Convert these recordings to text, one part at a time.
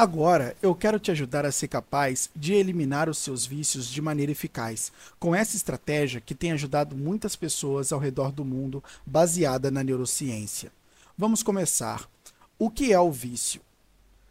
Agora, eu quero te ajudar a ser capaz de eliminar os seus vícios de maneira eficaz, com essa estratégia que tem ajudado muitas pessoas ao redor do mundo, baseada na neurociência. Vamos começar. O que é o vício?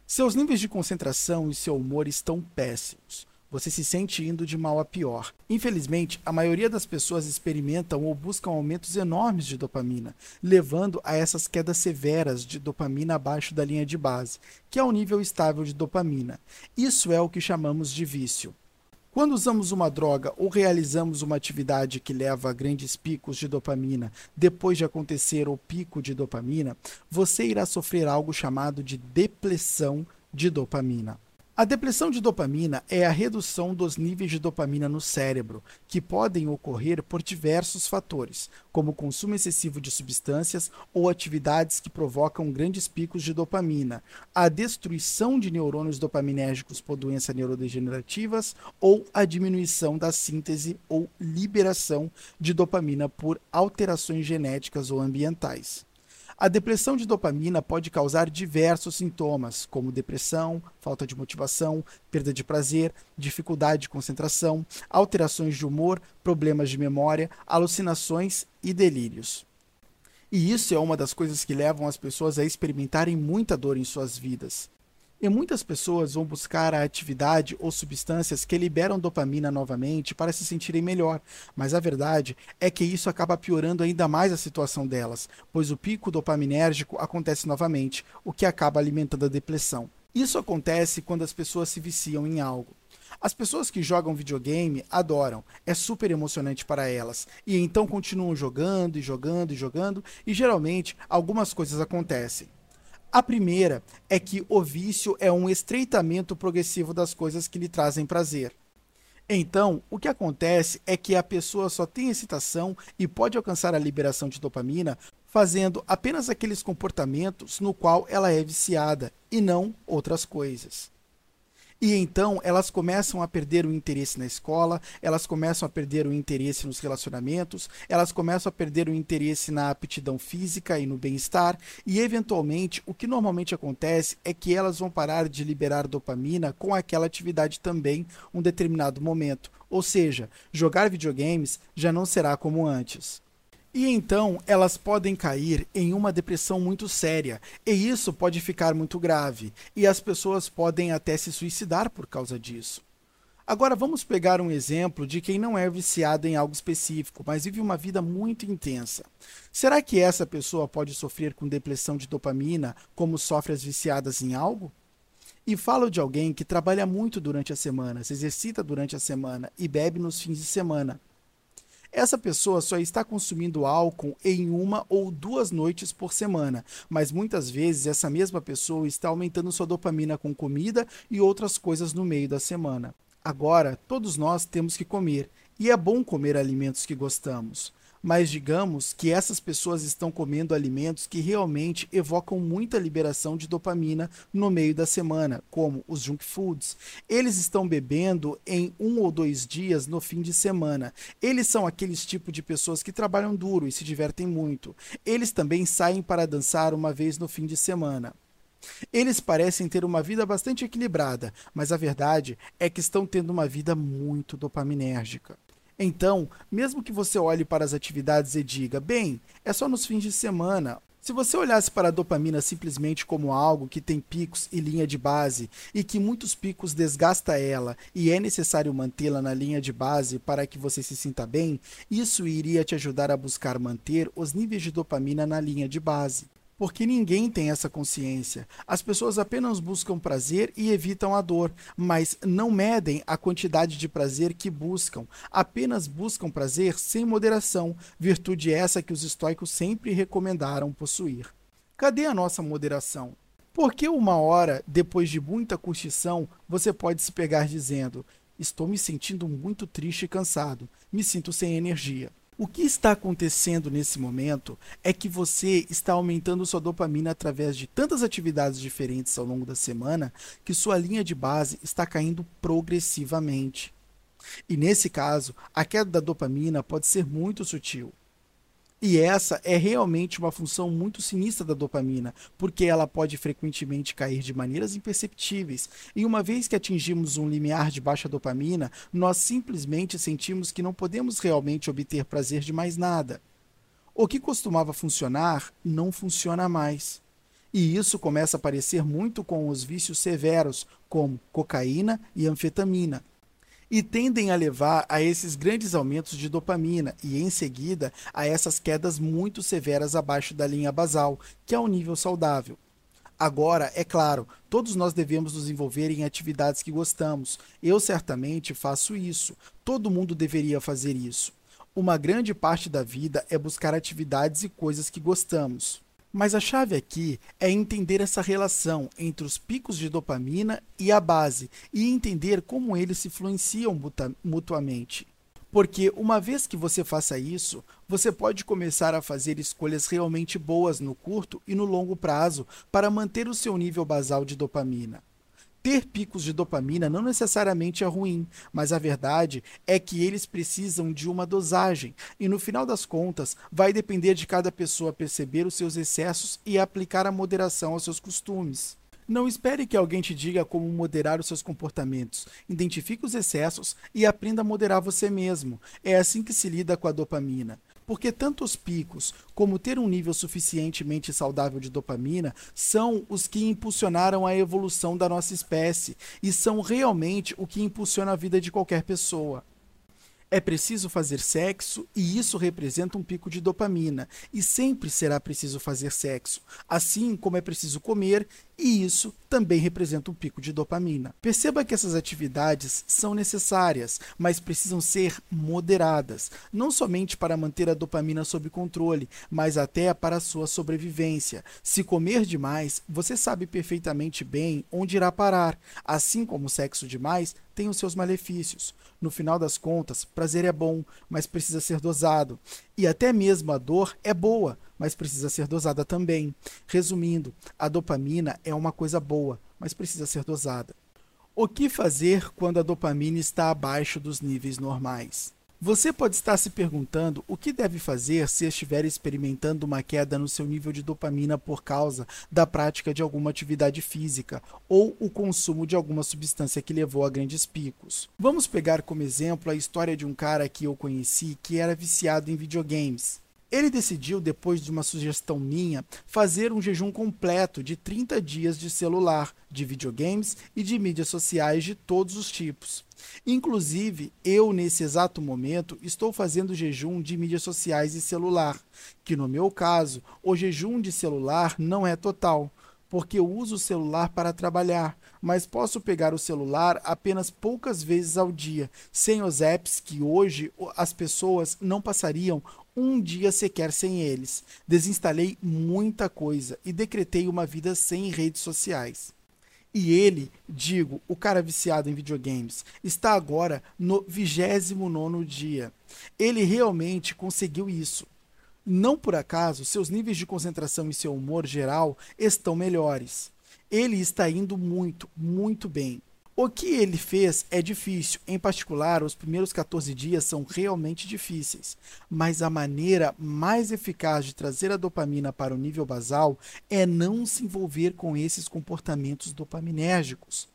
Seus níveis de concentração e seu humor estão péssimos. Você se sente indo de mal a pior. Infelizmente, a maioria das pessoas experimentam ou buscam aumentos enormes de dopamina, levando a essas quedas severas de dopamina abaixo da linha de base, que é o nível estável de dopamina. Isso é o que chamamos de vício. Quando usamos uma droga ou realizamos uma atividade que leva a grandes picos de dopamina depois de acontecer o pico de dopamina, você irá sofrer algo chamado de depressão de dopamina. A depressão de dopamina é a redução dos níveis de dopamina no cérebro, que podem ocorrer por diversos fatores, como consumo excessivo de substâncias ou atividades que provocam grandes picos de dopamina, a destruição de neurônios dopaminérgicos por doenças neurodegenerativas ou a diminuição da síntese ou liberação de dopamina por alterações genéticas ou ambientais. A depressão de dopamina pode causar diversos sintomas, como depressão, falta de motivação, perda de prazer, dificuldade de concentração, alterações de humor, problemas de memória, alucinações e delírios. E isso é uma das coisas que levam as pessoas a experimentarem muita dor em suas vidas. E muitas pessoas vão buscar a atividade ou substâncias que liberam dopamina novamente para se sentirem melhor, mas a verdade é que isso acaba piorando ainda mais a situação delas, pois o pico dopaminérgico acontece novamente, o que acaba alimentando a depressão. Isso acontece quando as pessoas se viciam em algo. As pessoas que jogam videogame adoram, é super emocionante para elas, e então continuam jogando e jogando e jogando, e geralmente algumas coisas acontecem. A primeira é que o vício é um estreitamento progressivo das coisas que lhe trazem prazer. Então, o que acontece é que a pessoa só tem excitação e pode alcançar a liberação de dopamina fazendo apenas aqueles comportamentos no qual ela é viciada e não outras coisas. E então elas começam a perder o interesse na escola, elas começam a perder o interesse nos relacionamentos, elas começam a perder o interesse na aptidão física e no bem-estar, e eventualmente o que normalmente acontece é que elas vão parar de liberar dopamina com aquela atividade também um determinado momento. Ou seja, jogar videogames já não será como antes. E então elas podem cair em uma depressão muito séria, e isso pode ficar muito grave, e as pessoas podem até se suicidar por causa disso. Agora vamos pegar um exemplo de quem não é viciado em algo específico, mas vive uma vida muito intensa. Será que essa pessoa pode sofrer com depressão de dopamina como sofre as viciadas em algo? E falo de alguém que trabalha muito durante a semana, se exercita durante a semana e bebe nos fins de semana. Essa pessoa só está consumindo álcool em uma ou duas noites por semana, mas muitas vezes essa mesma pessoa está aumentando sua dopamina com comida e outras coisas no meio da semana. Agora, todos nós temos que comer, e é bom comer alimentos que gostamos mas digamos que essas pessoas estão comendo alimentos que realmente evocam muita liberação de dopamina no meio da semana, como os junk foods. Eles estão bebendo em um ou dois dias no fim de semana. Eles são aqueles tipo de pessoas que trabalham duro e se divertem muito. Eles também saem para dançar uma vez no fim de semana. Eles parecem ter uma vida bastante equilibrada, mas a verdade é que estão tendo uma vida muito dopaminérgica. Então, mesmo que você olhe para as atividades e diga, bem, é só nos fins de semana. Se você olhasse para a dopamina simplesmente como algo que tem picos e linha de base e que muitos picos desgasta ela e é necessário mantê-la na linha de base para que você se sinta bem, isso iria te ajudar a buscar manter os níveis de dopamina na linha de base porque ninguém tem essa consciência. As pessoas apenas buscam prazer e evitam a dor, mas não medem a quantidade de prazer que buscam, apenas buscam prazer sem moderação, virtude essa que os estoicos sempre recomendaram possuir. Cadê a nossa moderação? Por que uma hora depois de muita curtição você pode se pegar dizendo: Estou me sentindo muito triste e cansado, me sinto sem energia? O que está acontecendo nesse momento é que você está aumentando sua dopamina através de tantas atividades diferentes ao longo da semana que sua linha de base está caindo progressivamente. E nesse caso, a queda da dopamina pode ser muito sutil. E essa é realmente uma função muito sinistra da dopamina, porque ela pode frequentemente cair de maneiras imperceptíveis. E uma vez que atingimos um limiar de baixa dopamina, nós simplesmente sentimos que não podemos realmente obter prazer de mais nada. O que costumava funcionar não funciona mais. E isso começa a aparecer muito com os vícios severos, como cocaína e anfetamina e tendem a levar a esses grandes aumentos de dopamina e, em seguida, a essas quedas muito severas abaixo da linha basal, que é o nível saudável. Agora, é claro, todos nós devemos nos envolver em atividades que gostamos. Eu certamente faço isso. Todo mundo deveria fazer isso. Uma grande parte da vida é buscar atividades e coisas que gostamos. Mas a chave aqui é entender essa relação entre os picos de dopamina e a base e entender como eles se influenciam mutuamente. Porque uma vez que você faça isso, você pode começar a fazer escolhas realmente boas no curto e no longo prazo para manter o seu nível basal de dopamina. Ter picos de dopamina não necessariamente é ruim, mas a verdade é que eles precisam de uma dosagem, e no final das contas, vai depender de cada pessoa perceber os seus excessos e aplicar a moderação aos seus costumes. Não espere que alguém te diga como moderar os seus comportamentos. Identifique os excessos e aprenda a moderar você mesmo. É assim que se lida com a dopamina porque tanto os picos como ter um nível suficientemente saudável de dopamina são os que impulsionaram a evolução da nossa espécie e são realmente o que impulsiona a vida de qualquer pessoa. É preciso fazer sexo e isso representa um pico de dopamina, e sempre será preciso fazer sexo, assim como é preciso comer e isso também representa um pico de dopamina. Perceba que essas atividades são necessárias, mas precisam ser moderadas, não somente para manter a dopamina sob controle, mas até para sua sobrevivência. Se comer demais, você sabe perfeitamente bem onde irá parar, assim como o sexo demais tem os seus malefícios. No final das contas, prazer é bom, mas precisa ser dosado. E até mesmo a dor é boa, mas precisa ser dosada também. Resumindo, a dopamina é uma coisa boa, mas precisa ser dosada. O que fazer quando a dopamina está abaixo dos níveis normais? Você pode estar se perguntando o que deve fazer se estiver experimentando uma queda no seu nível de dopamina por causa da prática de alguma atividade física ou o consumo de alguma substância que levou a grandes picos. Vamos pegar como exemplo a história de um cara que eu conheci que era viciado em videogames. Ele decidiu, depois de uma sugestão minha, fazer um jejum completo de 30 dias de celular, de videogames e de mídias sociais de todos os tipos. Inclusive, eu, nesse exato momento, estou fazendo jejum de mídias sociais e celular, que no meu caso, o jejum de celular não é total, porque eu uso o celular para trabalhar, mas posso pegar o celular apenas poucas vezes ao dia, sem os apps que hoje as pessoas não passariam um dia sequer sem eles. Desinstalei muita coisa e decretei uma vida sem redes sociais. E ele, digo, o cara viciado em videogames, está agora no 29 dia. Ele realmente conseguiu isso. Não por acaso, seus níveis de concentração e seu humor geral estão melhores. Ele está indo muito, muito bem. O que ele fez é difícil, em particular, os primeiros 14 dias são realmente difíceis, mas a maneira mais eficaz de trazer a dopamina para o nível basal é não se envolver com esses comportamentos dopaminérgicos.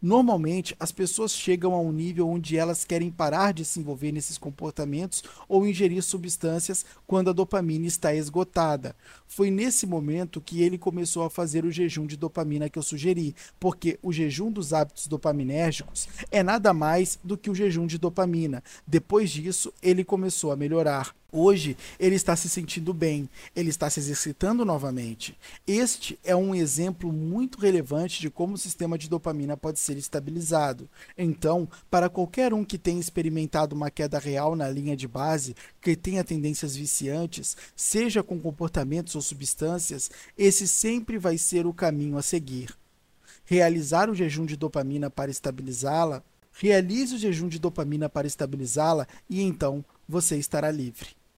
Normalmente, as pessoas chegam a um nível onde elas querem parar de se envolver nesses comportamentos ou ingerir substâncias quando a dopamina está esgotada. Foi nesse momento que ele começou a fazer o jejum de dopamina que eu sugeri, porque o jejum dos hábitos dopaminérgicos é nada mais do que o jejum de dopamina. Depois disso, ele começou a melhorar. Hoje ele está se sentindo bem, ele está se exercitando novamente. Este é um exemplo muito relevante de como o sistema de dopamina pode ser estabilizado. Então, para qualquer um que tenha experimentado uma queda real na linha de base, que tenha tendências viciantes, seja com comportamentos ou substâncias, esse sempre vai ser o caminho a seguir. Realizar o jejum de dopamina para estabilizá-la, realize o jejum de dopamina para estabilizá-la e então você estará livre.